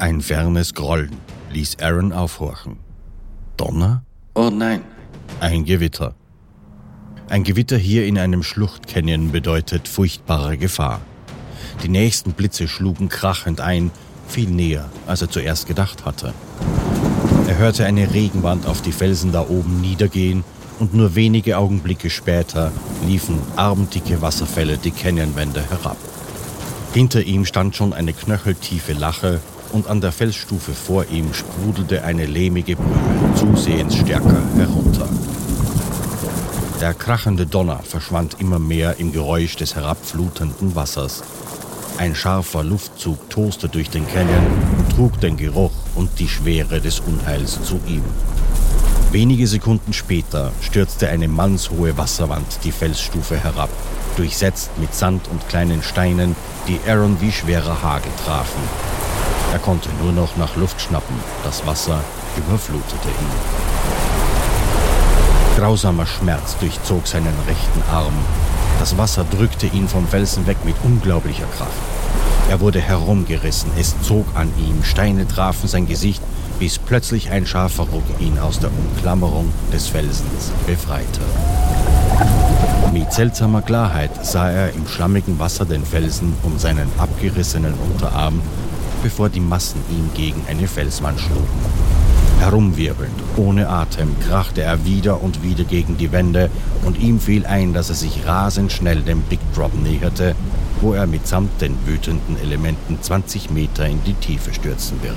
Ein fernes Grollen ließ Aaron aufhorchen. Donner? Oh nein. Ein Gewitter. Ein Gewitter hier in einem Schluchtcanyon bedeutet furchtbare Gefahr. Die nächsten Blitze schlugen krachend ein, viel näher, als er zuerst gedacht hatte. Er hörte eine Regenwand auf die Felsen da oben niedergehen und nur wenige Augenblicke später liefen armdicke Wasserfälle die Canyonwände herab. Hinter ihm stand schon eine knöcheltiefe Lache und an der Felsstufe vor ihm sprudelte eine lehmige Brühe zusehends stärker herunter. Der krachende Donner verschwand immer mehr im Geräusch des herabflutenden Wassers. Ein scharfer Luftzug toste durch den Canyon und trug den Geruch und die Schwere des Unheils zu ihm. Wenige Sekunden später stürzte eine mannshohe Wasserwand die Felsstufe herab, durchsetzt mit Sand und kleinen Steinen, die Aaron wie schwerer Hagel trafen. Er konnte nur noch nach Luft schnappen, das Wasser überflutete ihn. Grausamer Schmerz durchzog seinen rechten Arm. Das Wasser drückte ihn vom Felsen weg mit unglaublicher Kraft. Er wurde herumgerissen, es zog an ihm, Steine trafen sein Gesicht, bis plötzlich ein scharfer Ruck ihn aus der Umklammerung des Felsens befreite. Mit seltsamer Klarheit sah er im schlammigen Wasser den Felsen um seinen abgerissenen Unterarm, bevor die Massen ihn gegen eine Felswand schlugen. Herumwirbelnd, ohne Atem, krachte er wieder und wieder gegen die Wände und ihm fiel ein, dass er sich rasend schnell dem Big Drop näherte, wo er mitsamt den wütenden Elementen 20 Meter in die Tiefe stürzen wird.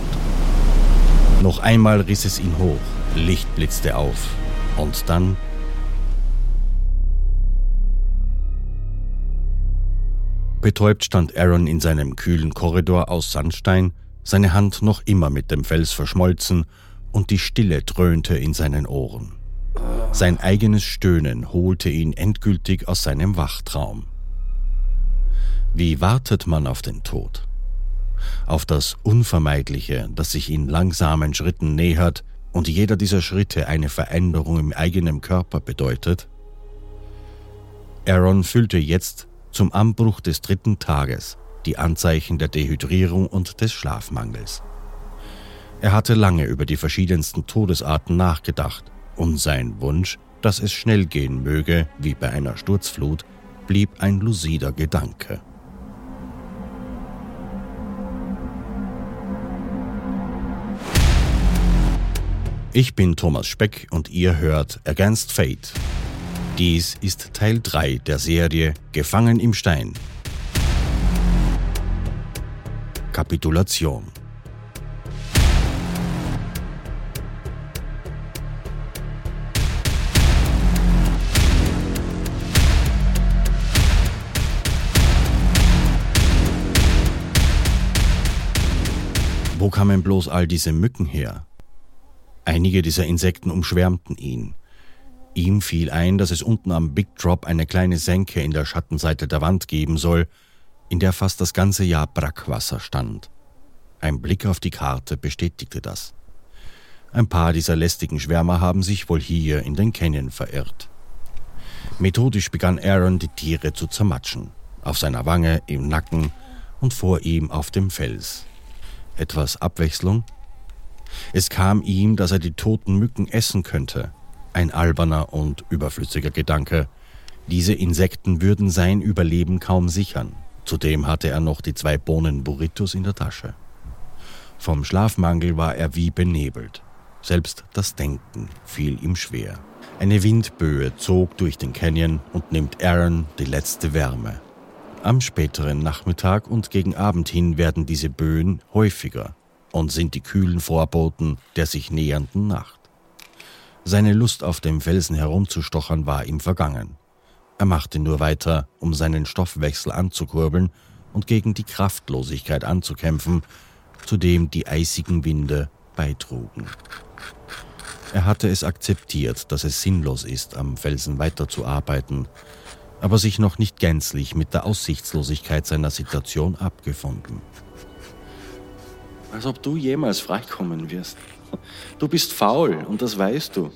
Noch einmal riss es ihn hoch, Licht blitzte auf. Und dann Betäubt stand Aaron in seinem kühlen Korridor aus Sandstein, seine Hand noch immer mit dem Fels verschmolzen, und die Stille dröhnte in seinen Ohren. Sein eigenes Stöhnen holte ihn endgültig aus seinem Wachtraum. Wie wartet man auf den Tod? auf das Unvermeidliche, das sich in langsamen Schritten nähert und jeder dieser Schritte eine Veränderung im eigenen Körper bedeutet? Aaron fühlte jetzt zum Anbruch des dritten Tages die Anzeichen der Dehydrierung und des Schlafmangels. Er hatte lange über die verschiedensten Todesarten nachgedacht und sein Wunsch, dass es schnell gehen möge, wie bei einer Sturzflut, blieb ein lucider Gedanke. Ich bin Thomas Speck und ihr hört Against Fate. Dies ist Teil 3 der Serie Gefangen im Stein. Kapitulation. Wo kamen bloß all diese Mücken her? Einige dieser Insekten umschwärmten ihn. Ihm fiel ein, dass es unten am Big Drop eine kleine Senke in der Schattenseite der Wand geben soll, in der fast das ganze Jahr Brackwasser stand. Ein Blick auf die Karte bestätigte das. Ein paar dieser lästigen Schwärmer haben sich wohl hier in den Canyon verirrt. Methodisch begann Aaron, die Tiere zu zermatschen. Auf seiner Wange, im Nacken und vor ihm auf dem Fels. Etwas Abwechslung es kam ihm, dass er die toten Mücken essen könnte. Ein alberner und überflüssiger Gedanke. Diese Insekten würden sein Überleben kaum sichern. Zudem hatte er noch die zwei Bohnen Burritos in der Tasche. Vom Schlafmangel war er wie benebelt. Selbst das Denken fiel ihm schwer. Eine Windböe zog durch den Canyon und nimmt Aaron die letzte Wärme. Am späteren Nachmittag und gegen Abend hin werden diese Böen häufiger und sind die kühlen Vorboten der sich nähernden Nacht. Seine Lust auf dem Felsen herumzustochern war ihm vergangen. Er machte nur weiter, um seinen Stoffwechsel anzukurbeln und gegen die Kraftlosigkeit anzukämpfen, zu dem die eisigen Winde beitrugen. Er hatte es akzeptiert, dass es sinnlos ist, am Felsen weiterzuarbeiten, aber sich noch nicht gänzlich mit der Aussichtslosigkeit seiner Situation abgefunden als ob du jemals freikommen wirst. Du bist faul und das weißt du.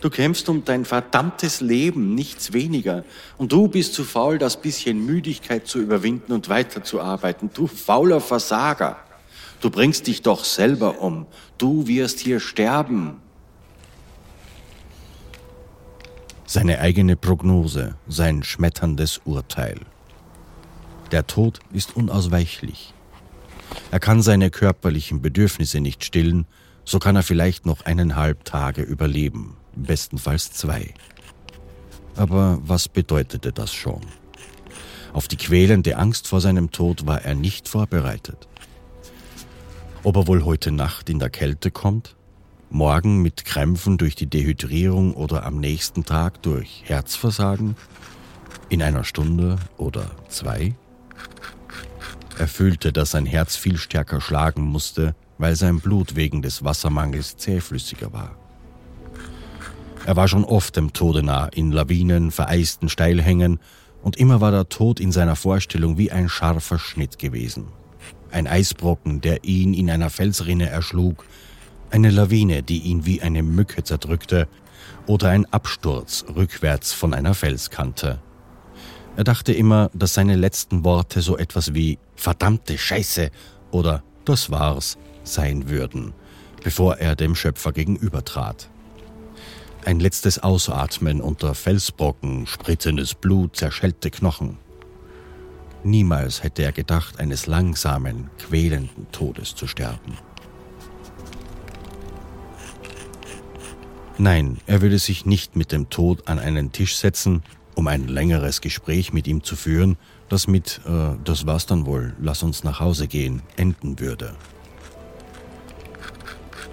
Du kämpfst um dein verdammtes Leben, nichts weniger. Und du bist zu faul, das bisschen Müdigkeit zu überwinden und weiterzuarbeiten. Du fauler Versager. Du bringst dich doch selber um. Du wirst hier sterben. Seine eigene Prognose, sein schmetterndes Urteil. Der Tod ist unausweichlich. Er kann seine körperlichen Bedürfnisse nicht stillen, so kann er vielleicht noch eineinhalb Tage überleben, bestenfalls zwei. Aber was bedeutete das schon? Auf die quälende Angst vor seinem Tod war er nicht vorbereitet. Ob er wohl heute Nacht in der Kälte kommt, morgen mit Krämpfen durch die Dehydrierung oder am nächsten Tag durch Herzversagen, in einer Stunde oder zwei? Er fühlte, dass sein Herz viel stärker schlagen musste, weil sein Blut wegen des Wassermangels zähflüssiger war. Er war schon oft dem Tode nah, in Lawinen, vereisten Steilhängen, und immer war der Tod in seiner Vorstellung wie ein scharfer Schnitt gewesen. Ein Eisbrocken, der ihn in einer Felsrinne erschlug, eine Lawine, die ihn wie eine Mücke zerdrückte, oder ein Absturz rückwärts von einer Felskante. Er dachte immer, dass seine letzten Worte so etwas wie verdammte Scheiße oder das war's sein würden, bevor er dem Schöpfer gegenübertrat. Ein letztes Ausatmen unter Felsbrocken, spritzendes Blut, zerschellte Knochen. Niemals hätte er gedacht, eines langsamen, quälenden Todes zu sterben. Nein, er würde sich nicht mit dem Tod an einen Tisch setzen um ein längeres Gespräch mit ihm zu führen, das mit äh, Das war's dann wohl, lass uns nach Hause gehen enden würde.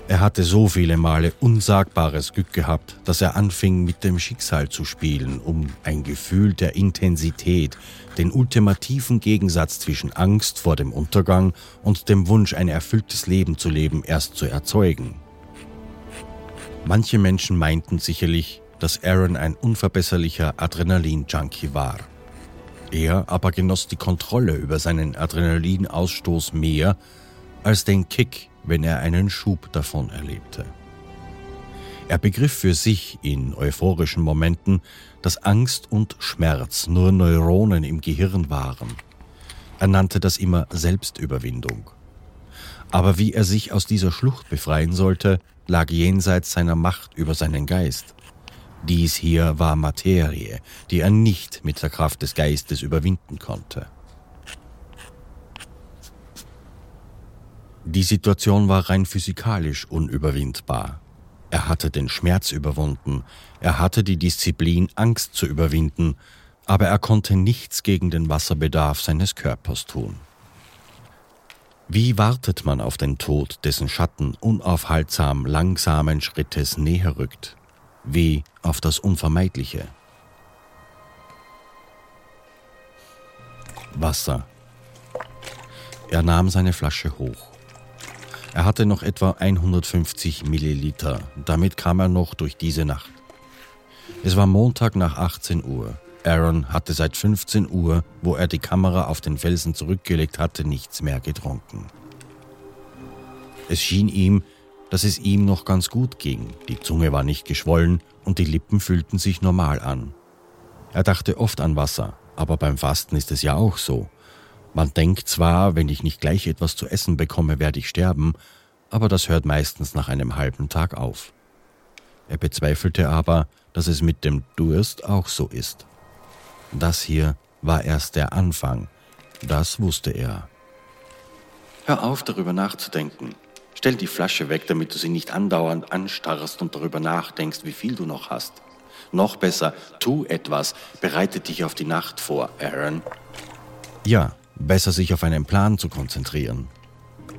Er hatte so viele Male unsagbares Glück gehabt, dass er anfing mit dem Schicksal zu spielen, um ein Gefühl der Intensität, den ultimativen Gegensatz zwischen Angst vor dem Untergang und dem Wunsch, ein erfülltes Leben zu leben, erst zu erzeugen. Manche Menschen meinten sicherlich, dass Aaron ein unverbesserlicher Adrenalin-Junkie war. Er aber genoss die Kontrolle über seinen Adrenalinausstoß mehr als den Kick, wenn er einen Schub davon erlebte. Er begriff für sich in euphorischen Momenten, dass Angst und Schmerz nur Neuronen im Gehirn waren. Er nannte das immer Selbstüberwindung. Aber wie er sich aus dieser Schlucht befreien sollte, lag jenseits seiner Macht über seinen Geist. Dies hier war Materie, die er nicht mit der Kraft des Geistes überwinden konnte. Die Situation war rein physikalisch unüberwindbar. Er hatte den Schmerz überwunden, er hatte die Disziplin, Angst zu überwinden, aber er konnte nichts gegen den Wasserbedarf seines Körpers tun. Wie wartet man auf den Tod, dessen Schatten unaufhaltsam langsamen Schrittes näher rückt? wie auf das Unvermeidliche. Wasser. Er nahm seine Flasche hoch. Er hatte noch etwa 150 Milliliter, damit kam er noch durch diese Nacht. Es war Montag nach 18 Uhr. Aaron hatte seit 15 Uhr, wo er die Kamera auf den Felsen zurückgelegt hatte, nichts mehr getrunken. Es schien ihm, dass es ihm noch ganz gut ging. Die Zunge war nicht geschwollen und die Lippen fühlten sich normal an. Er dachte oft an Wasser, aber beim Fasten ist es ja auch so. Man denkt zwar, wenn ich nicht gleich etwas zu essen bekomme, werde ich sterben, aber das hört meistens nach einem halben Tag auf. Er bezweifelte aber, dass es mit dem Durst auch so ist. Das hier war erst der Anfang, das wusste er. Hör auf, darüber nachzudenken. Stell die Flasche weg, damit du sie nicht andauernd anstarrst und darüber nachdenkst, wie viel du noch hast. Noch besser, tu etwas, bereite dich auf die Nacht vor, Aaron. Ja, besser sich auf einen Plan zu konzentrieren.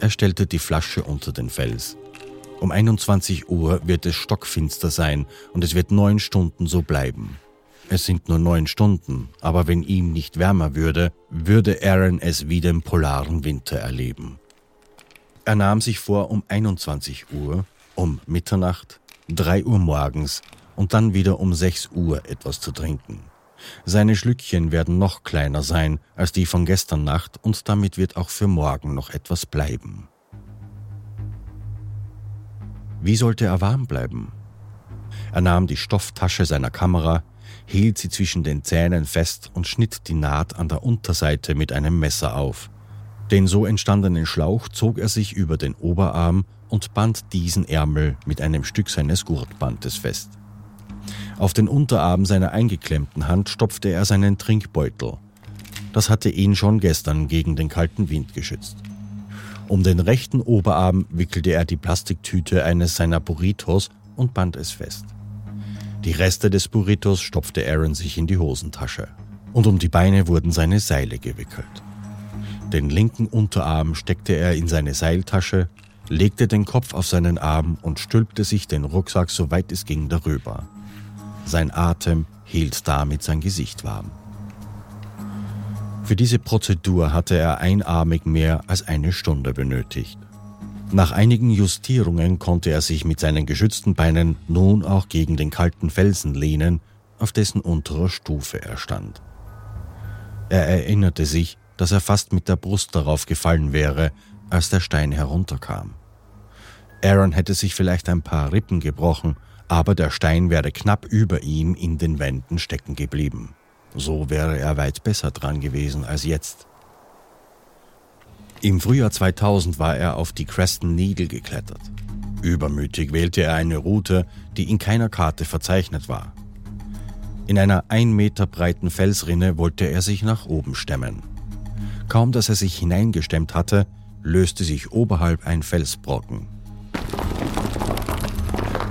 Er stellte die Flasche unter den Fels. Um 21 Uhr wird es stockfinster sein und es wird neun Stunden so bleiben. Es sind nur neun Stunden, aber wenn ihm nicht wärmer würde, würde Aaron es wie den polaren Winter erleben. Er nahm sich vor, um 21 Uhr, um Mitternacht, 3 Uhr morgens und dann wieder um 6 Uhr etwas zu trinken. Seine Schlückchen werden noch kleiner sein als die von gestern Nacht und damit wird auch für morgen noch etwas bleiben. Wie sollte er warm bleiben? Er nahm die Stofftasche seiner Kamera, hielt sie zwischen den Zähnen fest und schnitt die Naht an der Unterseite mit einem Messer auf. Den so entstandenen Schlauch zog er sich über den Oberarm und band diesen Ärmel mit einem Stück seines Gurtbandes fest. Auf den Unterarm seiner eingeklemmten Hand stopfte er seinen Trinkbeutel. Das hatte ihn schon gestern gegen den kalten Wind geschützt. Um den rechten Oberarm wickelte er die Plastiktüte eines seiner Burritos und band es fest. Die Reste des Burritos stopfte Aaron sich in die Hosentasche. Und um die Beine wurden seine Seile gewickelt. Den linken Unterarm steckte er in seine Seiltasche, legte den Kopf auf seinen Arm und stülpte sich den Rucksack so weit es ging darüber. Sein Atem hielt damit sein Gesicht warm. Für diese Prozedur hatte er einarmig mehr als eine Stunde benötigt. Nach einigen Justierungen konnte er sich mit seinen geschützten Beinen nun auch gegen den kalten Felsen lehnen, auf dessen unterer Stufe er stand. Er erinnerte sich, dass er fast mit der Brust darauf gefallen wäre, als der Stein herunterkam. Aaron hätte sich vielleicht ein paar Rippen gebrochen, aber der Stein wäre knapp über ihm in den Wänden stecken geblieben. So wäre er weit besser dran gewesen als jetzt. Im Frühjahr 2000 war er auf die Creston Needle geklettert. Übermütig wählte er eine Route, die in keiner Karte verzeichnet war. In einer ein Meter breiten Felsrinne wollte er sich nach oben stemmen. Kaum dass er sich hineingestemmt hatte, löste sich oberhalb ein Felsbrocken.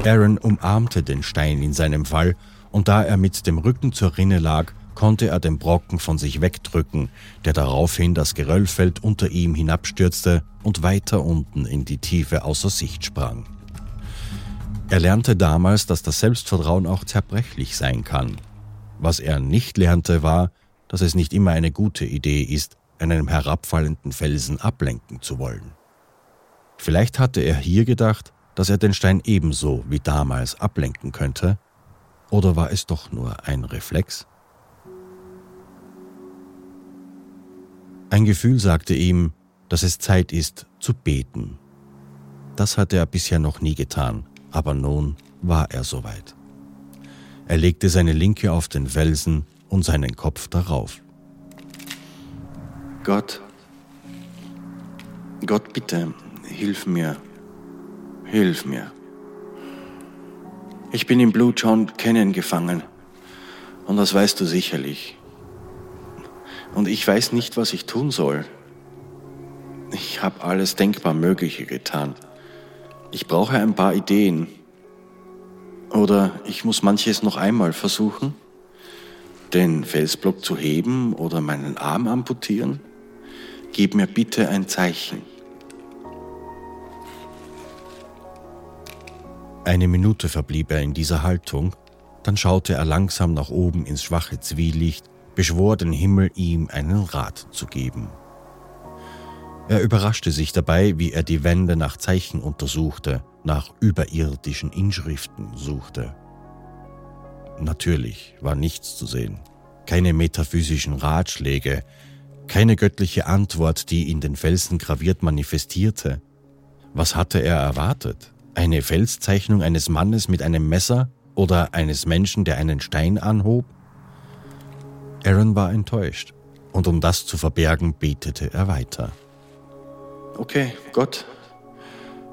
Aaron umarmte den Stein in seinem Fall, und da er mit dem Rücken zur Rinne lag, konnte er den Brocken von sich wegdrücken, der daraufhin das Geröllfeld unter ihm hinabstürzte und weiter unten in die Tiefe außer Sicht sprang. Er lernte damals, dass das Selbstvertrauen auch zerbrechlich sein kann. Was er nicht lernte, war, dass es nicht immer eine gute Idee ist, einem herabfallenden Felsen ablenken zu wollen. Vielleicht hatte er hier gedacht, dass er den Stein ebenso wie damals ablenken könnte, oder war es doch nur ein Reflex? Ein Gefühl sagte ihm, dass es Zeit ist zu beten. Das hatte er bisher noch nie getan, aber nun war er soweit. Er legte seine Linke auf den Felsen und seinen Kopf darauf. Gott, Gott, bitte, hilf mir, hilf mir. Ich bin im Blue John Canyon gefangen und das weißt du sicherlich. Und ich weiß nicht, was ich tun soll. Ich habe alles denkbar Mögliche getan. Ich brauche ein paar Ideen. Oder ich muss manches noch einmal versuchen. Den Felsblock zu heben oder meinen Arm amputieren. Gib mir bitte ein Zeichen. Eine Minute verblieb er in dieser Haltung, dann schaute er langsam nach oben ins schwache Zwielicht beschwor den Himmel, ihm einen Rat zu geben. Er überraschte sich dabei, wie er die Wände nach Zeichen untersuchte, nach überirdischen Inschriften suchte. Natürlich war nichts zu sehen, keine metaphysischen Ratschläge, keine göttliche Antwort, die in den Felsen graviert manifestierte. Was hatte er erwartet? Eine Felszeichnung eines Mannes mit einem Messer oder eines Menschen, der einen Stein anhob? Aaron war enttäuscht, und um das zu verbergen, betete er weiter. Okay, Gott,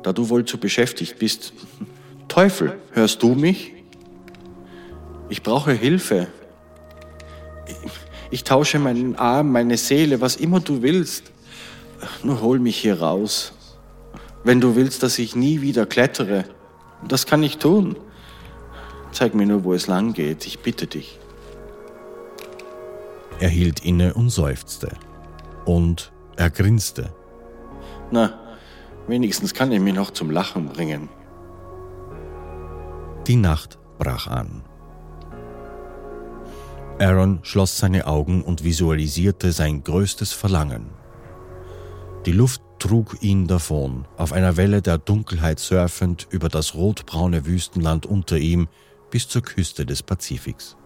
da du wohl zu beschäftigt bist, Teufel, hörst du mich? Ich brauche Hilfe. Ich, tausche meinen Arm, meine Seele, was immer du willst. Nur hol mich hier raus. Wenn du willst, dass ich nie wieder klettere, das kann ich tun. Zeig mir nur, wo es lang geht. Ich bitte dich. Er hielt inne und seufzte. Und er grinste. Na, wenigstens kann er mich noch zum Lachen bringen. Die Nacht brach an. Aaron schloss seine Augen und visualisierte sein größtes Verlangen. Die Luft trug ihn davon, auf einer Welle der Dunkelheit surfend über das rotbraune Wüstenland unter ihm bis zur Küste des Pazifiks.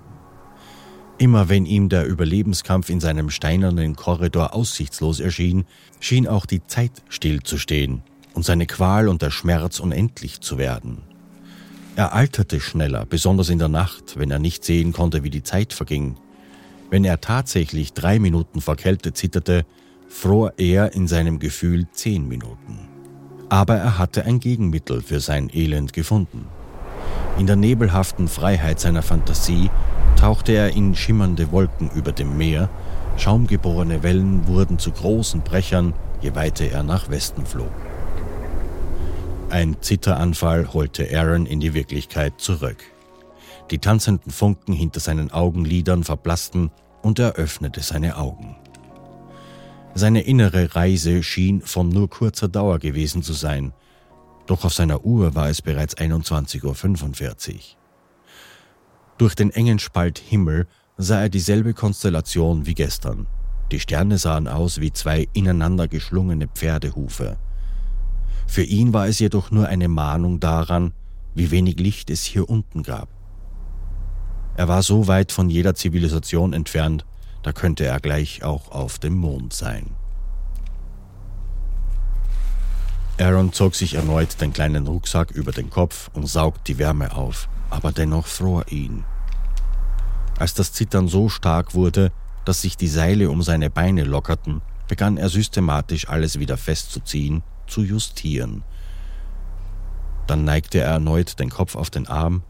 Immer wenn ihm der Überlebenskampf in seinem steinernen Korridor aussichtslos erschien, schien auch die Zeit stillzustehen und seine Qual und der Schmerz unendlich zu werden. Er alterte schneller, besonders in der Nacht, wenn er nicht sehen konnte, wie die Zeit verging. Wenn er tatsächlich drei Minuten vor Kälte zitterte, fror er in seinem Gefühl zehn Minuten. Aber er hatte ein Gegenmittel für sein Elend gefunden. In der nebelhaften Freiheit seiner Fantasie tauchte er in schimmernde Wolken über dem Meer, schaumgeborene Wellen wurden zu großen Brechern, je weiter er nach Westen flog. Ein Zitteranfall holte Aaron in die Wirklichkeit zurück. Die tanzenden Funken hinter seinen Augenlidern verblassten und er öffnete seine Augen. Seine innere Reise schien von nur kurzer Dauer gewesen zu sein, doch auf seiner Uhr war es bereits 21.45 Uhr. Durch den engen Spalt Himmel sah er dieselbe Konstellation wie gestern. Die Sterne sahen aus wie zwei ineinander geschlungene Pferdehufe. Für ihn war es jedoch nur eine Mahnung daran, wie wenig Licht es hier unten gab. Er war so weit von jeder Zivilisation entfernt, da könnte er gleich auch auf dem Mond sein. Aaron zog sich erneut den kleinen Rucksack über den Kopf und saugt die Wärme auf, aber dennoch fror ihn. Als das Zittern so stark wurde, dass sich die Seile um seine Beine lockerten, begann er systematisch alles wieder festzuziehen, zu justieren. Dann neigte er erneut den Kopf auf den Arm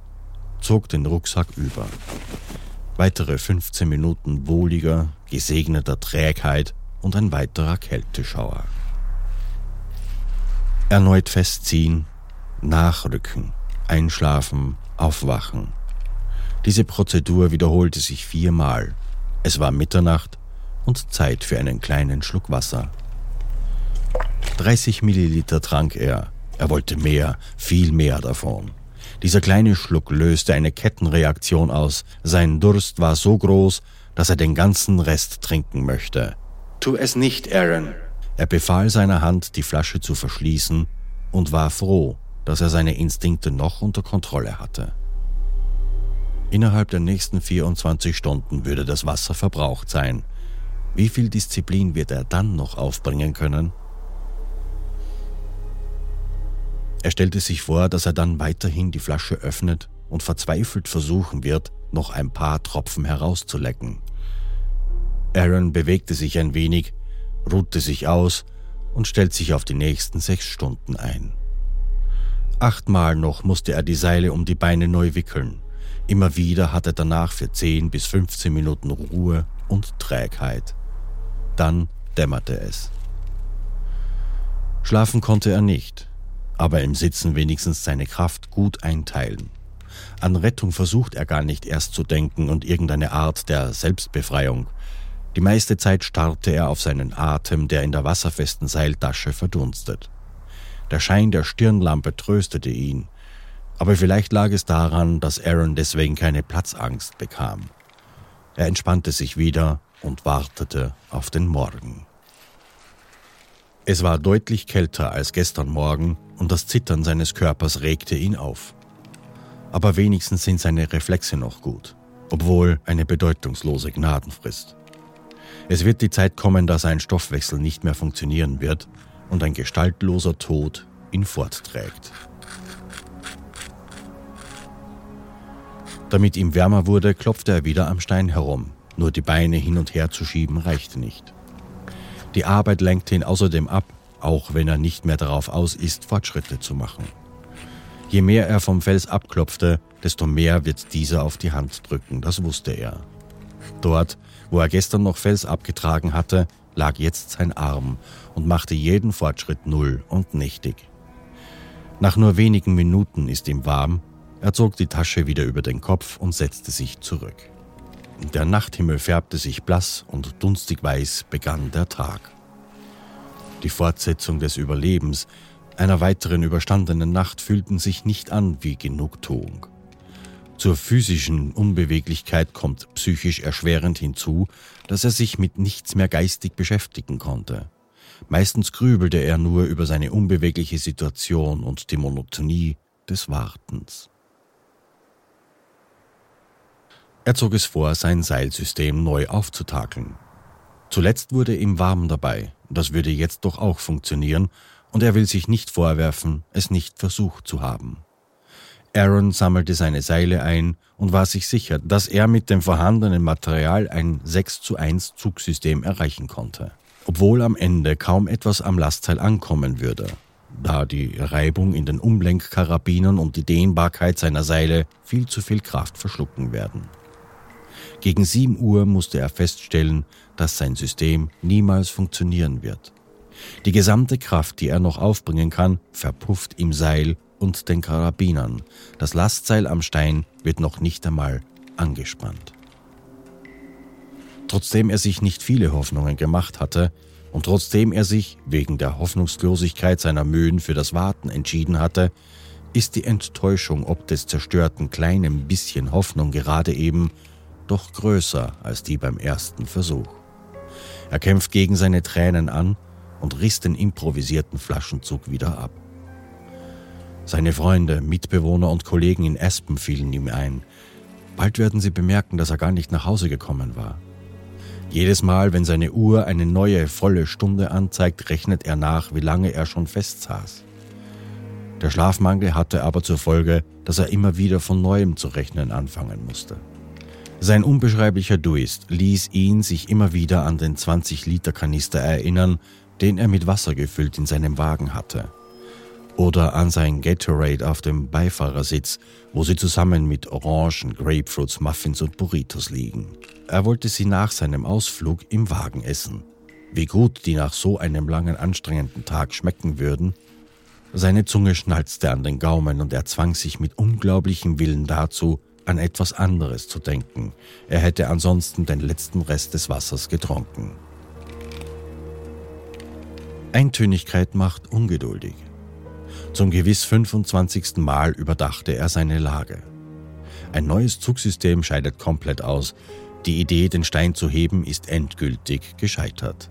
zog den Rucksack über. Weitere 15 Minuten wohliger, gesegneter Trägheit und ein weiterer Kälteschauer. Erneut festziehen, nachrücken, einschlafen, aufwachen. Diese Prozedur wiederholte sich viermal. Es war Mitternacht und Zeit für einen kleinen Schluck Wasser. 30 Milliliter trank er. Er wollte mehr, viel mehr davon. Dieser kleine Schluck löste eine Kettenreaktion aus. Sein Durst war so groß, dass er den ganzen Rest trinken möchte. Tu es nicht, Aaron. Er befahl seiner Hand, die Flasche zu verschließen und war froh, dass er seine Instinkte noch unter Kontrolle hatte. Innerhalb der nächsten 24 Stunden würde das Wasser verbraucht sein. Wie viel Disziplin wird er dann noch aufbringen können? Er stellte sich vor, dass er dann weiterhin die Flasche öffnet und verzweifelt versuchen wird, noch ein paar Tropfen herauszulecken. Aaron bewegte sich ein wenig, ruhte sich aus und stellt sich auf die nächsten sechs Stunden ein. Achtmal noch musste er die Seile um die Beine neu wickeln. Immer wieder hatte er danach für 10 bis 15 Minuten Ruhe und Trägheit. Dann dämmerte es. Schlafen konnte er nicht aber im Sitzen wenigstens seine Kraft gut einteilen. An Rettung versucht er gar nicht erst zu denken und irgendeine Art der Selbstbefreiung. Die meiste Zeit starrte er auf seinen Atem, der in der wasserfesten Seiltasche verdunstet. Der Schein der Stirnlampe tröstete ihn, aber vielleicht lag es daran, dass Aaron deswegen keine Platzangst bekam. Er entspannte sich wieder und wartete auf den Morgen. Es war deutlich kälter als gestern Morgen und das Zittern seines Körpers regte ihn auf. Aber wenigstens sind seine Reflexe noch gut, obwohl eine bedeutungslose Gnadenfrist. Es wird die Zeit kommen, da sein Stoffwechsel nicht mehr funktionieren wird und ein gestaltloser Tod ihn fortträgt. Damit ihm wärmer wurde, klopfte er wieder am Stein herum. Nur die Beine hin und her zu schieben reichte nicht. Die Arbeit lenkte ihn außerdem ab, auch wenn er nicht mehr darauf aus ist, Fortschritte zu machen. Je mehr er vom Fels abklopfte, desto mehr wird dieser auf die Hand drücken, das wusste er. Dort, wo er gestern noch Fels abgetragen hatte, lag jetzt sein Arm und machte jeden Fortschritt null und nichtig. Nach nur wenigen Minuten ist ihm warm, er zog die Tasche wieder über den Kopf und setzte sich zurück. Der Nachthimmel färbte sich blass und dunstig weiß begann der Tag. Die Fortsetzung des Überlebens einer weiteren überstandenen Nacht fühlten sich nicht an wie Genugtuung. Zur physischen Unbeweglichkeit kommt psychisch erschwerend hinzu, dass er sich mit nichts mehr geistig beschäftigen konnte. Meistens grübelte er nur über seine unbewegliche Situation und die Monotonie des Wartens. Er zog es vor, sein Seilsystem neu aufzutakeln. Zuletzt wurde ihm warm dabei, das würde jetzt doch auch funktionieren, und er will sich nicht vorwerfen, es nicht versucht zu haben. Aaron sammelte seine Seile ein und war sich sicher, dass er mit dem vorhandenen Material ein 6 zu 1 Zugsystem erreichen konnte. obwohl am Ende kaum etwas am Lastteil ankommen würde, da die Reibung in den Umlenkkarabinern und die Dehnbarkeit seiner Seile viel zu viel Kraft verschlucken werden. Gegen 7 Uhr musste er feststellen, dass sein System niemals funktionieren wird. Die gesamte Kraft, die er noch aufbringen kann, verpufft im Seil und den Karabinern. Das Lastseil am Stein wird noch nicht einmal angespannt. Trotzdem er sich nicht viele Hoffnungen gemacht hatte und trotzdem er sich wegen der Hoffnungslosigkeit seiner Mühen für das Warten entschieden hatte, ist die Enttäuschung ob des zerstörten kleinen bisschen Hoffnung gerade eben doch größer als die beim ersten Versuch. Er kämpft gegen seine Tränen an und riss den improvisierten Flaschenzug wieder ab. Seine Freunde, Mitbewohner und Kollegen in Aspen fielen ihm ein. Bald werden sie bemerken, dass er gar nicht nach Hause gekommen war. Jedes Mal, wenn seine Uhr eine neue volle Stunde anzeigt, rechnet er nach, wie lange er schon festsaß. Der Schlafmangel hatte aber zur Folge, dass er immer wieder von neuem zu rechnen anfangen musste. Sein unbeschreiblicher Duist ließ ihn sich immer wieder an den 20-Liter-Kanister erinnern, den er mit Wasser gefüllt in seinem Wagen hatte. Oder an sein Gatorade auf dem Beifahrersitz, wo sie zusammen mit Orangen, Grapefruits, Muffins und Burritos liegen. Er wollte sie nach seinem Ausflug im Wagen essen. Wie gut die nach so einem langen anstrengenden Tag schmecken würden. Seine Zunge schnalzte an den Gaumen und er zwang sich mit unglaublichem Willen dazu, an etwas anderes zu denken. Er hätte ansonsten den letzten Rest des Wassers getrunken. Eintönigkeit macht ungeduldig. Zum gewiss 25. Mal überdachte er seine Lage. Ein neues Zugsystem scheidet komplett aus. Die Idee, den Stein zu heben, ist endgültig gescheitert.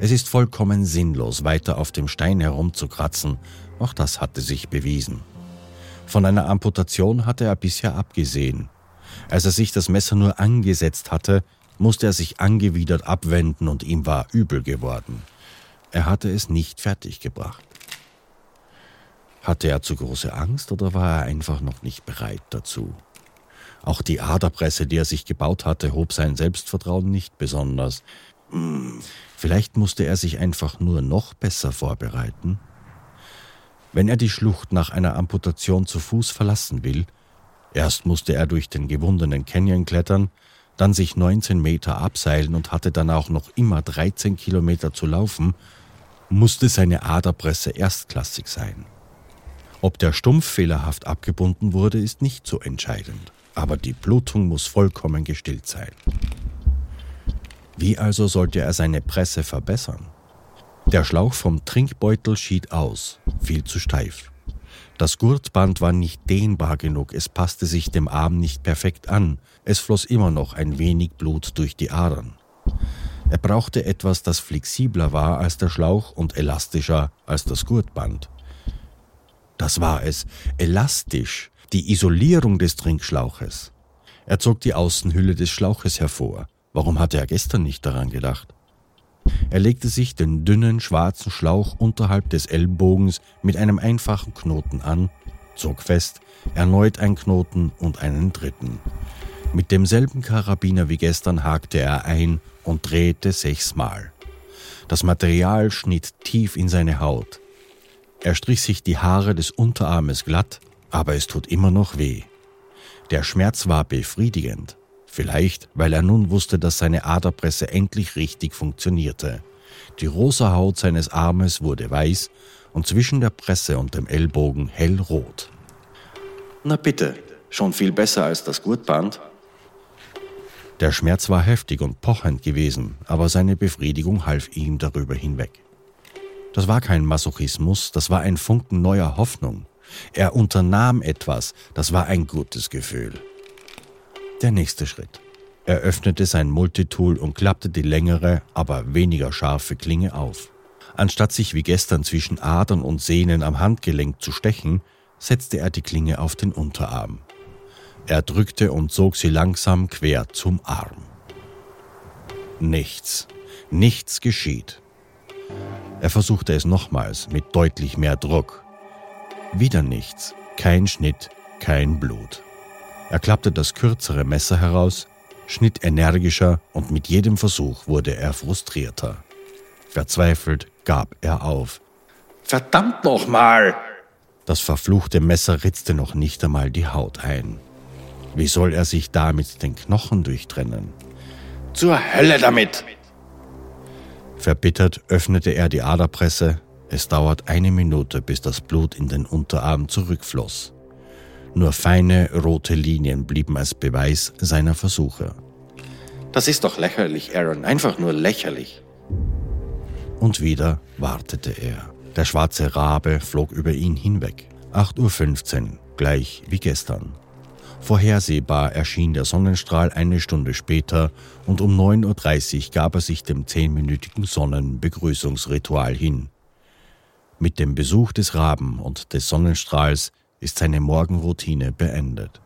Es ist vollkommen sinnlos, weiter auf dem Stein herumzukratzen. Auch das hatte sich bewiesen. Von einer Amputation hatte er bisher abgesehen. Als er sich das Messer nur angesetzt hatte, musste er sich angewidert abwenden und ihm war übel geworden. Er hatte es nicht fertiggebracht. Hatte er zu große Angst oder war er einfach noch nicht bereit dazu? Auch die Aderpresse, die er sich gebaut hatte, hob sein Selbstvertrauen nicht besonders. Hm, vielleicht musste er sich einfach nur noch besser vorbereiten. Wenn er die Schlucht nach einer Amputation zu Fuß verlassen will, erst musste er durch den gewundenen Canyon klettern, dann sich 19 Meter abseilen und hatte dann auch noch immer 13 Kilometer zu laufen, musste seine Aderpresse erstklassig sein. Ob der Stumpf fehlerhaft abgebunden wurde, ist nicht so entscheidend, aber die Blutung muss vollkommen gestillt sein. Wie also sollte er seine Presse verbessern? Der Schlauch vom Trinkbeutel schied aus, viel zu steif. Das Gurtband war nicht dehnbar genug, es passte sich dem Arm nicht perfekt an, es floss immer noch ein wenig Blut durch die Adern. Er brauchte etwas, das flexibler war als der Schlauch und elastischer als das Gurtband. Das war es, elastisch, die Isolierung des Trinkschlauches. Er zog die Außenhülle des Schlauches hervor. Warum hatte er gestern nicht daran gedacht? Er legte sich den dünnen schwarzen Schlauch unterhalb des Ellbogens mit einem einfachen Knoten an, zog fest, erneut ein Knoten und einen dritten. Mit demselben Karabiner wie gestern hakte er ein und drehte sechsmal. Das Material schnitt tief in seine Haut. Er strich sich die Haare des Unterarmes glatt, aber es tut immer noch weh. Der Schmerz war befriedigend, vielleicht weil er nun wusste, dass seine Aderpresse endlich richtig funktionierte. Die rosa Haut seines Armes wurde weiß und zwischen der Presse und dem Ellbogen hellrot. Na bitte, schon viel besser als das Gurtband, der Schmerz war heftig und pochend gewesen, aber seine Befriedigung half ihm darüber hinweg. Das war kein Masochismus, das war ein Funken neuer Hoffnung. Er unternahm etwas, das war ein gutes Gefühl. Der nächste Schritt. Er öffnete sein Multitool und klappte die längere, aber weniger scharfe Klinge auf. Anstatt sich wie gestern zwischen Adern und Sehnen am Handgelenk zu stechen, setzte er die Klinge auf den Unterarm. Er drückte und zog sie langsam quer zum Arm. Nichts, nichts geschieht. Er versuchte es nochmals mit deutlich mehr Druck. Wieder nichts, kein Schnitt, kein Blut. Er klappte das kürzere Messer heraus, schnitt energischer und mit jedem Versuch wurde er frustrierter. Verzweifelt gab er auf. Verdammt nochmal! Das verfluchte Messer ritzte noch nicht einmal die Haut ein. Wie soll er sich damit den Knochen durchtrennen? Zur Hölle damit! Verbittert öffnete er die Aderpresse. Es dauert eine Minute, bis das Blut in den Unterarm zurückfloss. Nur feine rote Linien blieben als Beweis seiner Versuche. Das ist doch lächerlich, Aaron, einfach nur lächerlich. Und wieder wartete er. Der schwarze Rabe flog über ihn hinweg. 8.15 Uhr, gleich wie gestern. Vorhersehbar erschien der Sonnenstrahl eine Stunde später und um 9.30 Uhr gab er sich dem zehnminütigen Sonnenbegrüßungsritual hin. Mit dem Besuch des Raben und des Sonnenstrahls ist seine Morgenroutine beendet.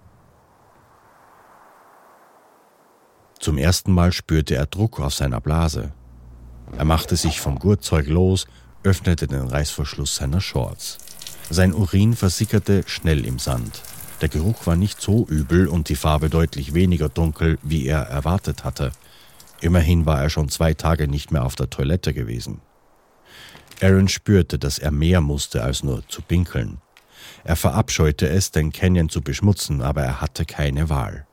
Zum ersten Mal spürte er Druck auf seiner Blase. Er machte sich vom Gurtzeug los, öffnete den Reißverschluss seiner Shorts. Sein Urin versickerte schnell im Sand. Der Geruch war nicht so übel und die Farbe deutlich weniger dunkel, wie er erwartet hatte. Immerhin war er schon zwei Tage nicht mehr auf der Toilette gewesen. Aaron spürte, dass er mehr musste als nur zu pinkeln. Er verabscheute es, den Canyon zu beschmutzen, aber er hatte keine Wahl.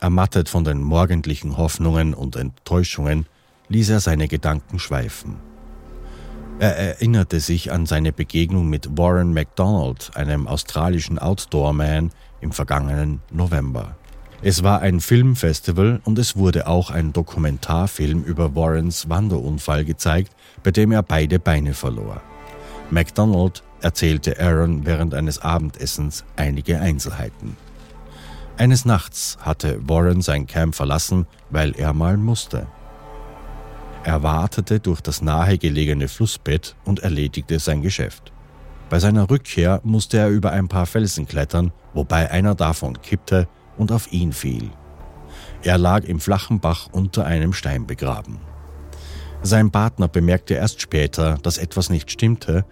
Ermattet von den morgendlichen Hoffnungen und Enttäuschungen ließ er seine Gedanken schweifen. Er erinnerte sich an seine Begegnung mit Warren MacDonald, einem australischen Outdoor-Man, im vergangenen November. Es war ein Filmfestival und es wurde auch ein Dokumentarfilm über Warrens Wanderunfall gezeigt, bei dem er beide Beine verlor. MacDonald erzählte Aaron während eines Abendessens einige Einzelheiten. Eines Nachts hatte Warren sein Camp verlassen, weil er mal musste. Er wartete durch das nahegelegene Flussbett und erledigte sein Geschäft. Bei seiner Rückkehr musste er über ein paar Felsen klettern, wobei einer davon kippte und auf ihn fiel. Er lag im flachen Bach unter einem Stein begraben. Sein Partner bemerkte erst später, dass etwas nicht stimmte.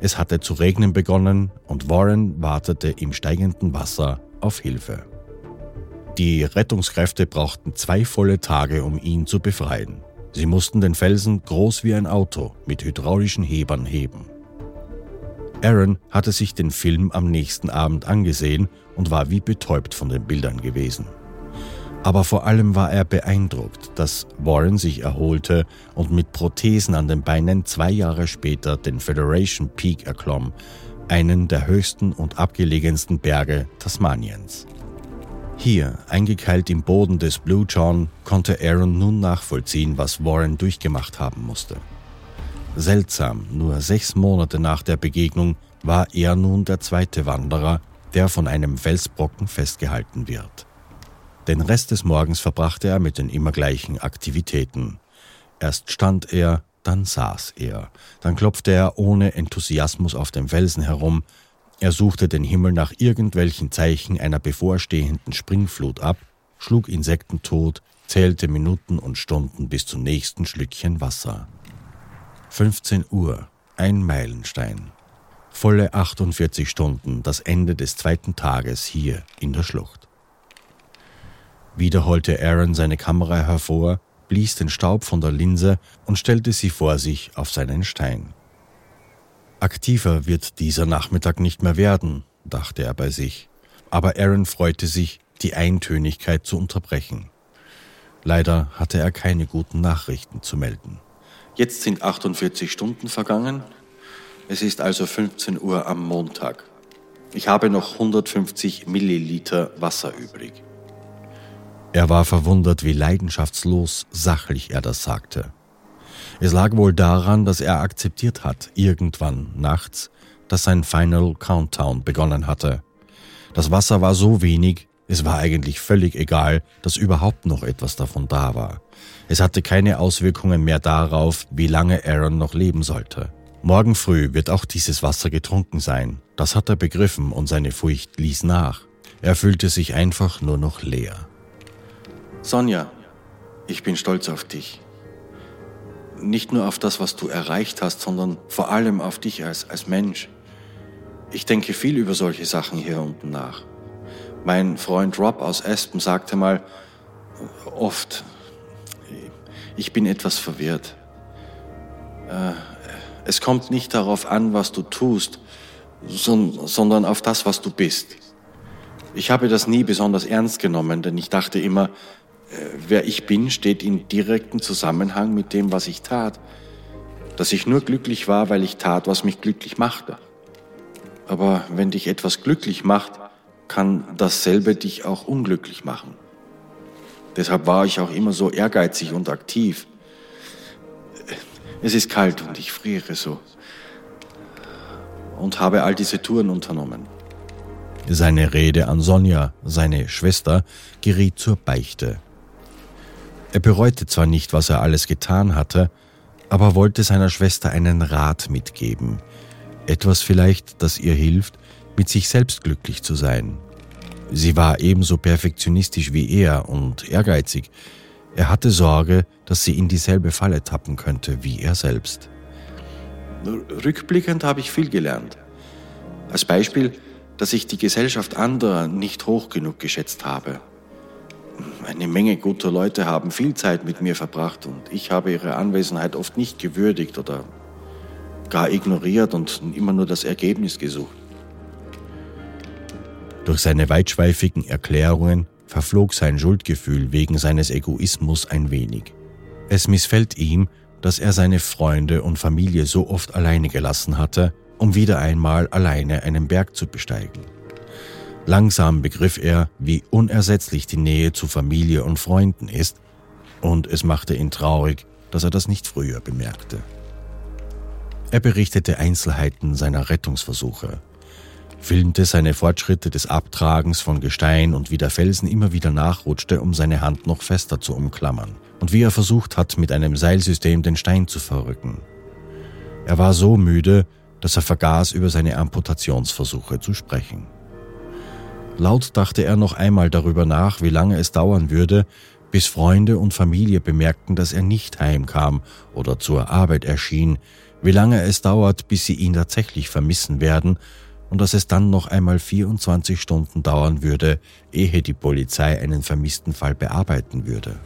Es hatte zu regnen begonnen und Warren wartete im steigenden Wasser auf Hilfe. Die Rettungskräfte brauchten zwei volle Tage, um ihn zu befreien. Sie mussten den Felsen groß wie ein Auto mit hydraulischen Hebern heben. Aaron hatte sich den Film am nächsten Abend angesehen und war wie betäubt von den Bildern gewesen. Aber vor allem war er beeindruckt, dass Warren sich erholte und mit Prothesen an den Beinen zwei Jahre später den Federation Peak erklomm, einen der höchsten und abgelegensten Berge Tasmaniens. Hier, eingekeilt im Boden des Blue John, konnte Aaron nun nachvollziehen, was Warren durchgemacht haben musste. Seltsam, nur sechs Monate nach der Begegnung war er nun der zweite Wanderer, der von einem Felsbrocken festgehalten wird. Den Rest des Morgens verbrachte er mit den immer gleichen Aktivitäten. Erst stand er, dann saß er, dann klopfte er ohne Enthusiasmus auf dem Felsen herum, er suchte den Himmel nach irgendwelchen Zeichen einer bevorstehenden Springflut ab, schlug Insekten tot, zählte Minuten und Stunden bis zum nächsten Schlückchen Wasser. 15 Uhr, ein Meilenstein. Volle 48 Stunden, das Ende des zweiten Tages hier in der Schlucht. Wieder holte Aaron seine Kamera hervor, blies den Staub von der Linse und stellte sie vor sich auf seinen Stein. Aktiver wird dieser Nachmittag nicht mehr werden, dachte er bei sich. Aber Aaron freute sich, die Eintönigkeit zu unterbrechen. Leider hatte er keine guten Nachrichten zu melden. Jetzt sind 48 Stunden vergangen. Es ist also 15 Uhr am Montag. Ich habe noch 150 Milliliter Wasser übrig. Er war verwundert, wie leidenschaftslos sachlich er das sagte. Es lag wohl daran, dass er akzeptiert hat, irgendwann nachts, dass sein Final Countdown begonnen hatte. Das Wasser war so wenig, es war eigentlich völlig egal, dass überhaupt noch etwas davon da war. Es hatte keine Auswirkungen mehr darauf, wie lange Aaron noch leben sollte. Morgen früh wird auch dieses Wasser getrunken sein. Das hat er begriffen und seine Furcht ließ nach. Er fühlte sich einfach nur noch leer. Sonja, ich bin stolz auf dich nicht nur auf das, was du erreicht hast, sondern vor allem auf dich als, als Mensch. Ich denke viel über solche Sachen hier unten nach. Mein Freund Rob aus Aspen sagte mal oft, ich bin etwas verwirrt. Äh, es kommt nicht darauf an, was du tust, sondern auf das, was du bist. Ich habe das nie besonders ernst genommen, denn ich dachte immer, wer ich bin, steht in direktem Zusammenhang mit dem, was ich tat. Dass ich nur glücklich war, weil ich tat, was mich glücklich machte. Aber wenn dich etwas glücklich macht, kann dasselbe dich auch unglücklich machen. Deshalb war ich auch immer so ehrgeizig und aktiv. Es ist kalt und ich friere so. Und habe all diese Touren unternommen. Seine Rede an Sonja, seine Schwester, geriet zur Beichte. Er bereute zwar nicht, was er alles getan hatte, aber wollte seiner Schwester einen Rat mitgeben. Etwas vielleicht, das ihr hilft, mit sich selbst glücklich zu sein. Sie war ebenso perfektionistisch wie er und ehrgeizig. Er hatte Sorge, dass sie in dieselbe Falle tappen könnte wie er selbst. Rückblickend habe ich viel gelernt. Als Beispiel, dass ich die Gesellschaft anderer nicht hoch genug geschätzt habe. Eine Menge guter Leute haben viel Zeit mit mir verbracht und ich habe ihre Anwesenheit oft nicht gewürdigt oder gar ignoriert und immer nur das Ergebnis gesucht. Durch seine weitschweifigen Erklärungen verflog sein Schuldgefühl wegen seines Egoismus ein wenig. Es missfällt ihm, dass er seine Freunde und Familie so oft alleine gelassen hatte, um wieder einmal alleine einen Berg zu besteigen. Langsam begriff er, wie unersetzlich die Nähe zu Familie und Freunden ist, und es machte ihn traurig, dass er das nicht früher bemerkte. Er berichtete Einzelheiten seiner Rettungsversuche, filmte seine Fortschritte des Abtragens von Gestein und wie der Felsen immer wieder nachrutschte, um seine Hand noch fester zu umklammern, und wie er versucht hat, mit einem Seilsystem den Stein zu verrücken. Er war so müde, dass er vergaß, über seine Amputationsversuche zu sprechen. Laut dachte er noch einmal darüber nach, wie lange es dauern würde, bis Freunde und Familie bemerkten, dass er nicht heimkam oder zur Arbeit erschien, wie lange es dauert, bis sie ihn tatsächlich vermissen werden und dass es dann noch einmal 24 Stunden dauern würde, ehe die Polizei einen vermissten Fall bearbeiten würde.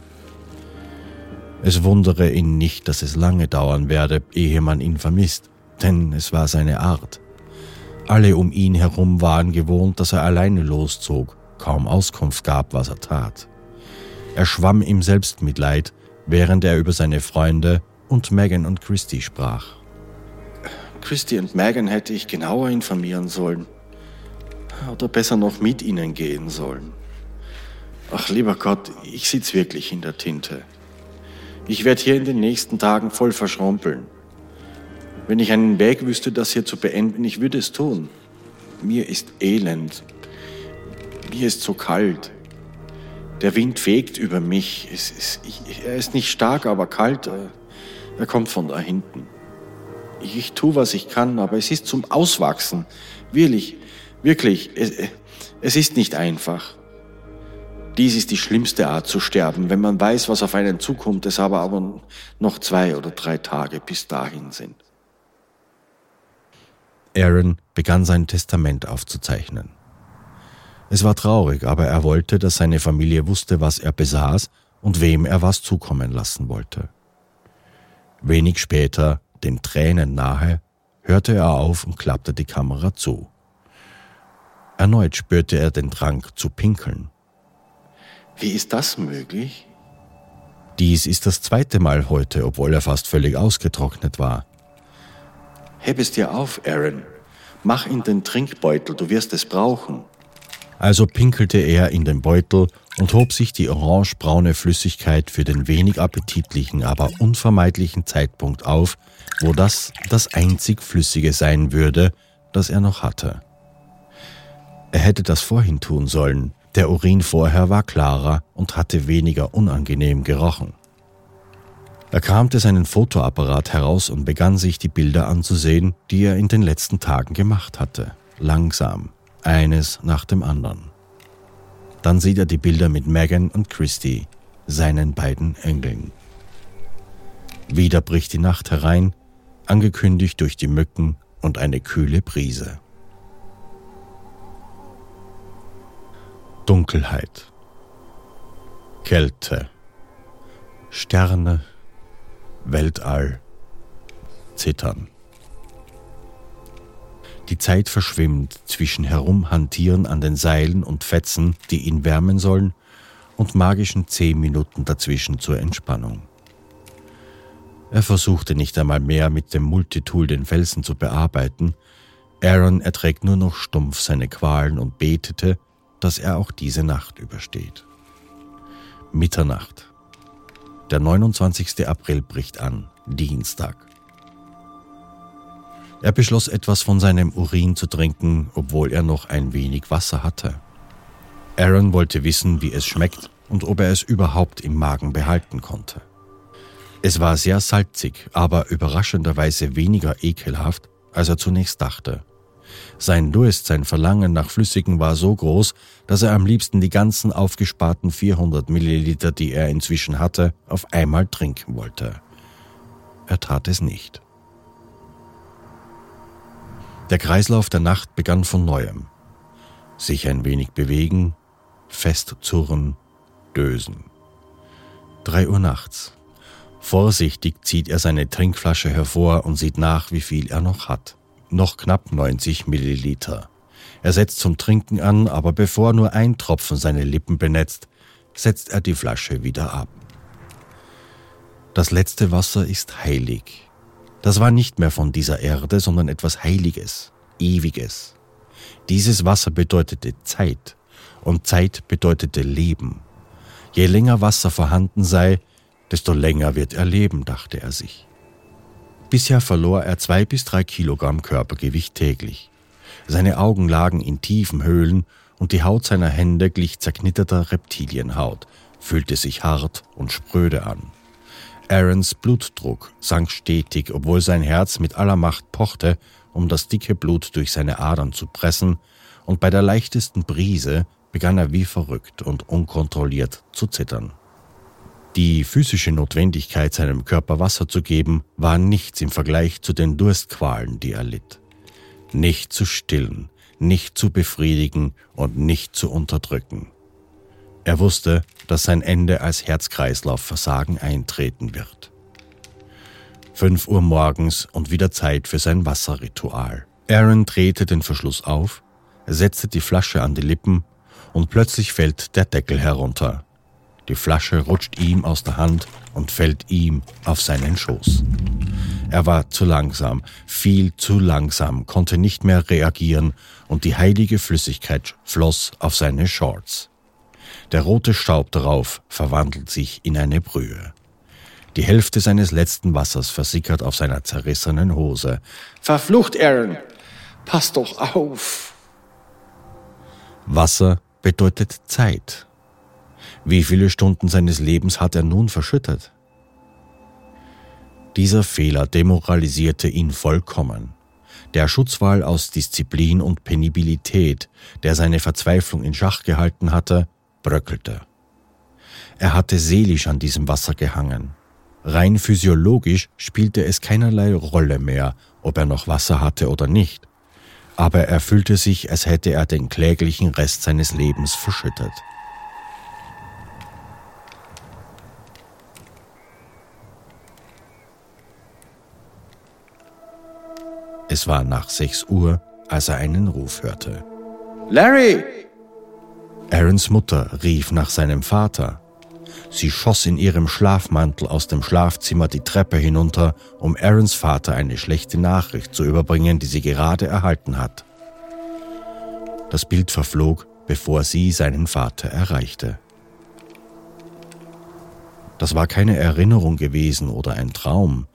Es wundere ihn nicht, dass es lange dauern werde, ehe man ihn vermisst, denn es war seine Art. Alle um ihn herum waren gewohnt, dass er alleine loszog, kaum Auskunft gab, was er tat. Er schwamm im Selbstmitleid, während er über seine Freunde und Megan und Christy sprach. Christy und Megan hätte ich genauer informieren sollen. Oder besser noch mit ihnen gehen sollen. Ach lieber Gott, ich sitze wirklich in der Tinte. Ich werde hier in den nächsten Tagen voll verschrumpeln. Wenn ich einen Weg wüsste, das hier zu beenden, ich würde es tun. Mir ist elend. Mir ist so kalt. Der Wind fegt über mich. Ist, ich, er ist nicht stark, aber kalt. Er kommt von da hinten. Ich tue, was ich kann, aber es ist zum Auswachsen. Wirklich, wirklich, es, es ist nicht einfach. Dies ist die schlimmste Art zu sterben, wenn man weiß, was auf einen zukommt, es aber aber noch zwei oder drei Tage bis dahin sind. Aaron begann sein Testament aufzuzeichnen. Es war traurig, aber er wollte, dass seine Familie wusste, was er besaß und wem er was zukommen lassen wollte. Wenig später den Tränen nahe, hörte er auf und klappte die Kamera zu. Erneut spürte er den Drang zu pinkeln. Wie ist das möglich? Dies ist das zweite Mal heute, obwohl er fast völlig ausgetrocknet war. Heb es dir auf, Aaron. Mach in den Trinkbeutel, du wirst es brauchen. Also pinkelte er in den Beutel und hob sich die orangebraune Flüssigkeit für den wenig appetitlichen, aber unvermeidlichen Zeitpunkt auf, wo das das einzig Flüssige sein würde, das er noch hatte. Er hätte das vorhin tun sollen, der Urin vorher war klarer und hatte weniger unangenehm gerochen. Er kramte seinen Fotoapparat heraus und begann sich die Bilder anzusehen, die er in den letzten Tagen gemacht hatte, langsam, eines nach dem anderen. Dann sieht er die Bilder mit Megan und Christy, seinen beiden Engeln. Wieder bricht die Nacht herein, angekündigt durch die Mücken und eine kühle Brise. Dunkelheit, Kälte, Sterne, Weltall, Zittern. Die Zeit verschwimmt zwischen Herumhantieren an den Seilen und Fetzen, die ihn wärmen sollen, und magischen zehn Minuten dazwischen zur Entspannung. Er versuchte nicht einmal mehr mit dem Multitool den Felsen zu bearbeiten. Aaron erträgt nur noch stumpf seine Qualen und betete, dass er auch diese Nacht übersteht. Mitternacht. Der 29. April bricht an, Dienstag. Er beschloss etwas von seinem Urin zu trinken, obwohl er noch ein wenig Wasser hatte. Aaron wollte wissen, wie es schmeckt und ob er es überhaupt im Magen behalten konnte. Es war sehr salzig, aber überraschenderweise weniger ekelhaft, als er zunächst dachte. Sein Durst, sein Verlangen nach Flüssigen war so groß, dass er am liebsten die ganzen aufgesparten 400 Milliliter, die er inzwischen hatte, auf einmal trinken wollte. Er tat es nicht. Der Kreislauf der Nacht begann von neuem. Sich ein wenig bewegen, festzurren, dösen. Drei Uhr nachts. Vorsichtig zieht er seine Trinkflasche hervor und sieht nach, wie viel er noch hat. Noch knapp 90 Milliliter. Er setzt zum Trinken an, aber bevor nur ein Tropfen seine Lippen benetzt, setzt er die Flasche wieder ab. Das letzte Wasser ist heilig. Das war nicht mehr von dieser Erde, sondern etwas Heiliges, Ewiges. Dieses Wasser bedeutete Zeit und Zeit bedeutete Leben. Je länger Wasser vorhanden sei, desto länger wird er leben, dachte er sich. Bisher verlor er zwei bis drei Kilogramm Körpergewicht täglich. Seine Augen lagen in tiefen Höhlen und die Haut seiner Hände glich zerknitterter Reptilienhaut, fühlte sich hart und spröde an. Aarons Blutdruck sank stetig, obwohl sein Herz mit aller Macht pochte, um das dicke Blut durch seine Adern zu pressen, und bei der leichtesten Brise begann er wie verrückt und unkontrolliert zu zittern. Die physische Notwendigkeit, seinem Körper Wasser zu geben, war nichts im Vergleich zu den Durstqualen, die er litt. Nicht zu stillen, nicht zu befriedigen und nicht zu unterdrücken. Er wusste, dass sein Ende als Herz-Kreislauf-Versagen eintreten wird. Fünf Uhr morgens und wieder Zeit für sein Wasserritual. Aaron drehte den Verschluss auf, setzte die Flasche an die Lippen und plötzlich fällt der Deckel herunter. Die Flasche rutscht ihm aus der Hand und fällt ihm auf seinen Schoß. Er war zu langsam, viel zu langsam, konnte nicht mehr reagieren und die heilige Flüssigkeit floss auf seine Shorts. Der rote Staub darauf verwandelt sich in eine Brühe. Die Hälfte seines letzten Wassers versickert auf seiner zerrissenen Hose. Verflucht, Aaron! Pass doch auf! Wasser bedeutet Zeit. Wie viele Stunden seines Lebens hat er nun verschüttet? Dieser Fehler demoralisierte ihn vollkommen. Der Schutzwall aus Disziplin und Penibilität, der seine Verzweiflung in Schach gehalten hatte, bröckelte. Er hatte seelisch an diesem Wasser gehangen. Rein physiologisch spielte es keinerlei Rolle mehr, ob er noch Wasser hatte oder nicht. Aber er fühlte sich, als hätte er den kläglichen Rest seines Lebens verschüttet. Es war nach sechs Uhr, als er einen Ruf hörte. Larry! Aarons Mutter rief nach seinem Vater. Sie schoss in ihrem Schlafmantel aus dem Schlafzimmer die Treppe hinunter, um Aarons Vater eine schlechte Nachricht zu überbringen, die sie gerade erhalten hat. Das Bild verflog, bevor sie seinen Vater erreichte. Das war keine Erinnerung gewesen oder ein Traum.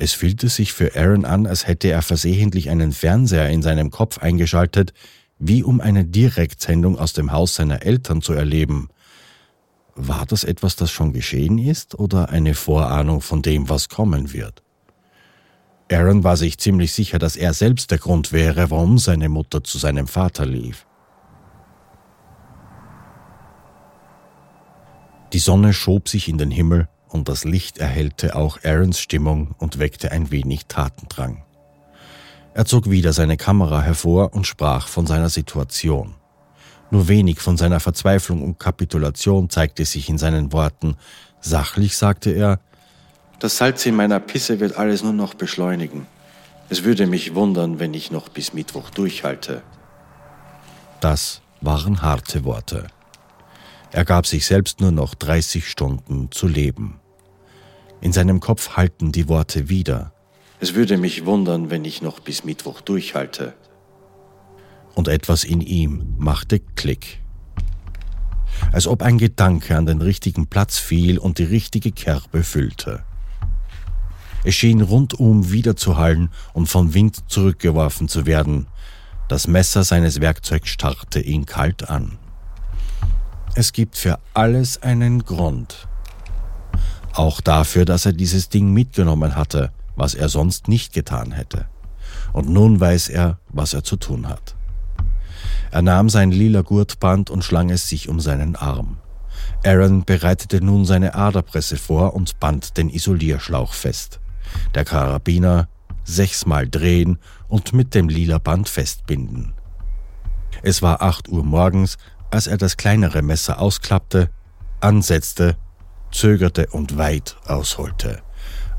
Es fühlte sich für Aaron an, als hätte er versehentlich einen Fernseher in seinem Kopf eingeschaltet, wie um eine Direktsendung aus dem Haus seiner Eltern zu erleben. War das etwas, das schon geschehen ist oder eine Vorahnung von dem, was kommen wird? Aaron war sich ziemlich sicher, dass er selbst der Grund wäre, warum seine Mutter zu seinem Vater lief. Die Sonne schob sich in den Himmel und das Licht erhellte auch Aarons Stimmung und weckte ein wenig Tatendrang. Er zog wieder seine Kamera hervor und sprach von seiner Situation. Nur wenig von seiner Verzweiflung und Kapitulation zeigte sich in seinen Worten. Sachlich sagte er, Das Salz in meiner Pisse wird alles nur noch beschleunigen. Es würde mich wundern, wenn ich noch bis Mittwoch durchhalte. Das waren harte Worte. Er gab sich selbst nur noch 30 Stunden zu leben. In seinem Kopf halten die Worte wieder. Es würde mich wundern, wenn ich noch bis Mittwoch durchhalte. Und etwas in ihm machte Klick. Als ob ein Gedanke an den richtigen Platz fiel und die richtige Kerbe füllte. Es schien rundum wiederzuhallen und vom Wind zurückgeworfen zu werden. Das Messer seines Werkzeugs starrte ihn kalt an. Es gibt für alles einen Grund. Auch dafür, dass er dieses Ding mitgenommen hatte, was er sonst nicht getan hätte. Und nun weiß er, was er zu tun hat. Er nahm sein lila Gurtband und schlang es sich um seinen Arm. Aaron bereitete nun seine Aderpresse vor und band den Isolierschlauch fest. Der Karabiner sechsmal drehen und mit dem lila Band festbinden. Es war acht Uhr morgens, als er das kleinere Messer ausklappte, ansetzte, zögerte und weit ausholte.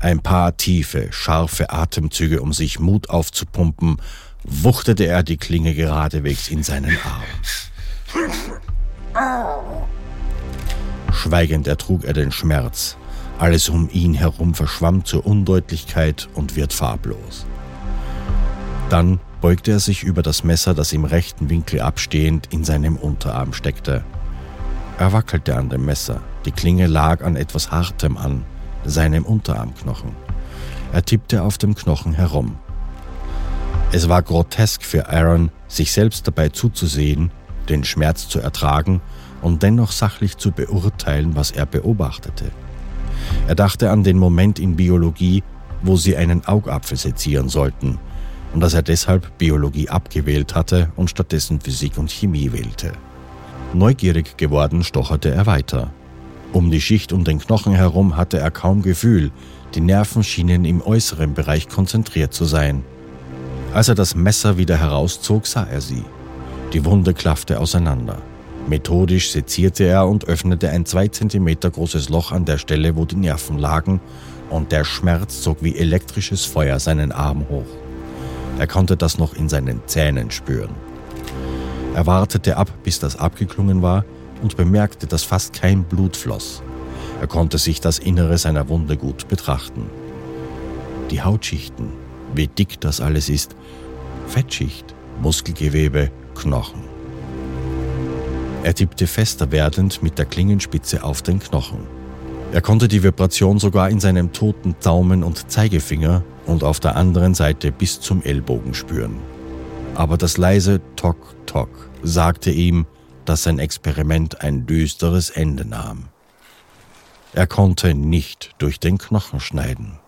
Ein paar tiefe, scharfe Atemzüge, um sich Mut aufzupumpen, wuchtete er die Klinge geradewegs in seinen Arm. Schweigend ertrug er den Schmerz. Alles um ihn herum verschwamm zur Undeutlichkeit und wird farblos. Dann beugte er sich über das Messer, das im rechten Winkel abstehend in seinem Unterarm steckte. Er wackelte an dem Messer. Die Klinge lag an etwas Hartem an, seinem Unterarmknochen. Er tippte auf dem Knochen herum. Es war grotesk für Aaron, sich selbst dabei zuzusehen, den Schmerz zu ertragen und dennoch sachlich zu beurteilen, was er beobachtete. Er dachte an den Moment in Biologie, wo sie einen Augapfel sezieren sollten – und dass er deshalb Biologie abgewählt hatte und stattdessen Physik und Chemie wählte. Neugierig geworden stocherte er weiter. Um die Schicht um den Knochen herum hatte er kaum Gefühl, die Nerven schienen im äußeren Bereich konzentriert zu sein. Als er das Messer wieder herauszog, sah er sie. Die Wunde klaffte auseinander. Methodisch sezierte er und öffnete ein zwei Zentimeter großes Loch an der Stelle, wo die Nerven lagen, und der Schmerz zog wie elektrisches Feuer seinen Arm hoch. Er konnte das noch in seinen Zähnen spüren. Er wartete ab, bis das abgeklungen war und bemerkte, dass fast kein Blut floss. Er konnte sich das Innere seiner Wunde gut betrachten. Die Hautschichten, wie dick das alles ist, Fettschicht, Muskelgewebe, Knochen. Er tippte fester werdend mit der Klingenspitze auf den Knochen. Er konnte die Vibration sogar in seinem toten Daumen und Zeigefinger und auf der anderen Seite bis zum Ellbogen spüren. Aber das leise Tok Tok sagte ihm, dass sein Experiment ein düsteres Ende nahm. Er konnte nicht durch den Knochen schneiden.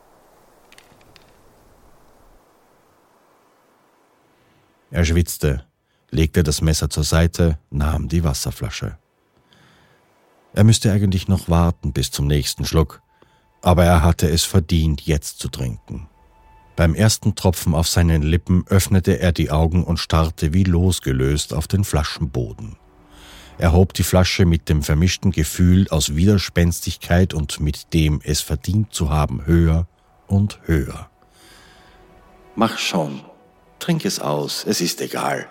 Er schwitzte, legte das Messer zur Seite, nahm die Wasserflasche. Er müsste eigentlich noch warten bis zum nächsten Schluck, aber er hatte es verdient, jetzt zu trinken. Beim ersten Tropfen auf seinen Lippen öffnete er die Augen und starrte wie losgelöst auf den Flaschenboden. Er hob die Flasche mit dem vermischten Gefühl aus Widerspenstigkeit und mit dem es verdient zu haben höher und höher. Mach schon, trink es aus, es ist egal.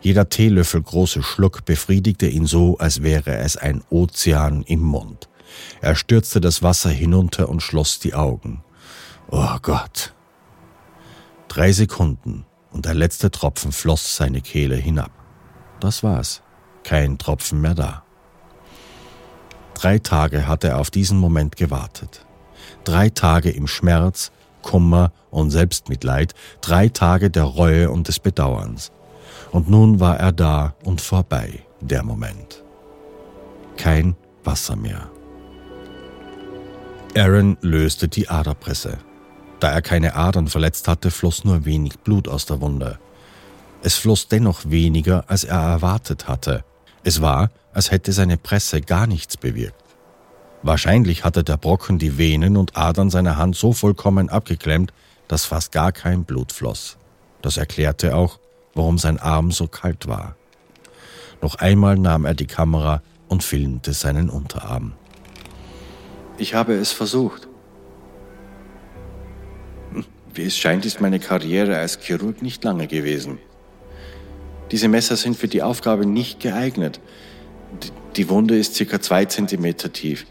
Jeder Teelöffel große Schluck befriedigte ihn so, als wäre es ein Ozean im Mund. Er stürzte das Wasser hinunter und schloss die Augen. Oh Gott, Drei Sekunden und der letzte Tropfen floss seine Kehle hinab. Das war's. Kein Tropfen mehr da. Drei Tage hatte er auf diesen Moment gewartet. Drei Tage im Schmerz, Kummer und Selbstmitleid, drei Tage der Reue und des Bedauerns. Und nun war er da und vorbei, der Moment. Kein Wasser mehr. Aaron löste die Aderpresse. Da er keine Adern verletzt hatte, floss nur wenig Blut aus der Wunde. Es floss dennoch weniger, als er erwartet hatte. Es war, als hätte seine Presse gar nichts bewirkt. Wahrscheinlich hatte der Brocken die Venen und Adern seiner Hand so vollkommen abgeklemmt, dass fast gar kein Blut floss. Das erklärte auch, warum sein Arm so kalt war. Noch einmal nahm er die Kamera und filmte seinen Unterarm. Ich habe es versucht. Wie es scheint, ist meine Karriere als Chirurg nicht lange gewesen. Diese Messer sind für die Aufgabe nicht geeignet. Die Wunde ist circa zwei Zentimeter tief.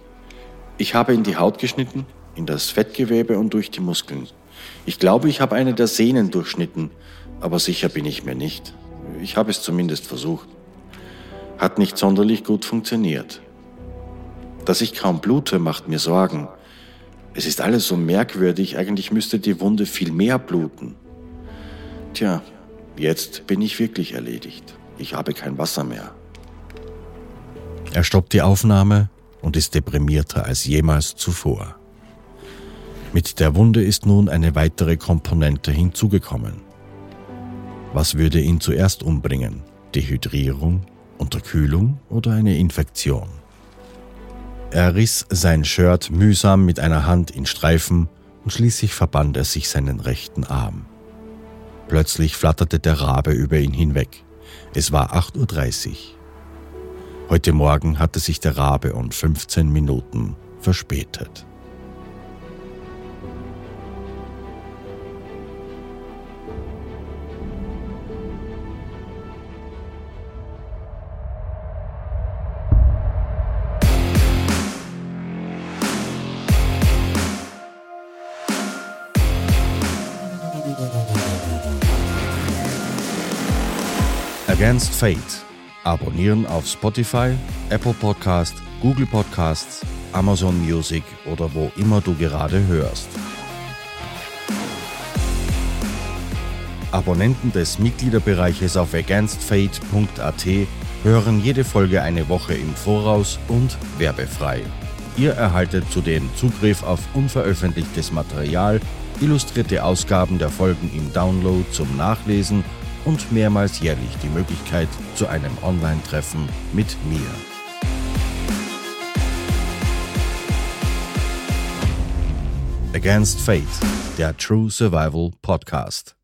Ich habe in die Haut geschnitten, in das Fettgewebe und durch die Muskeln. Ich glaube, ich habe eine der Sehnen durchschnitten, aber sicher bin ich mir nicht. Ich habe es zumindest versucht. Hat nicht sonderlich gut funktioniert. Dass ich kaum blute, macht mir Sorgen. Es ist alles so merkwürdig, eigentlich müsste die Wunde viel mehr bluten. Tja, jetzt bin ich wirklich erledigt. Ich habe kein Wasser mehr. Er stoppt die Aufnahme und ist deprimierter als jemals zuvor. Mit der Wunde ist nun eine weitere Komponente hinzugekommen. Was würde ihn zuerst umbringen? Dehydrierung, Unterkühlung oder eine Infektion? Er riss sein Shirt mühsam mit einer Hand in Streifen und schließlich verband er sich seinen rechten Arm. Plötzlich flatterte der Rabe über ihn hinweg. Es war 8.30 Uhr. Heute Morgen hatte sich der Rabe um 15 Minuten verspätet. Against Fate. Abonnieren auf Spotify, Apple Podcast, Google Podcasts, Amazon Music oder wo immer du gerade hörst. Abonnenten des Mitgliederbereiches auf againstfate.at hören jede Folge eine Woche im Voraus und werbefrei. Ihr erhaltet zudem Zugriff auf unveröffentlichtes Material, illustrierte Ausgaben der Folgen im Download zum Nachlesen und mehrmals jährlich die Möglichkeit zu einem Online-Treffen mit mir. Against Fate, der True Survival Podcast.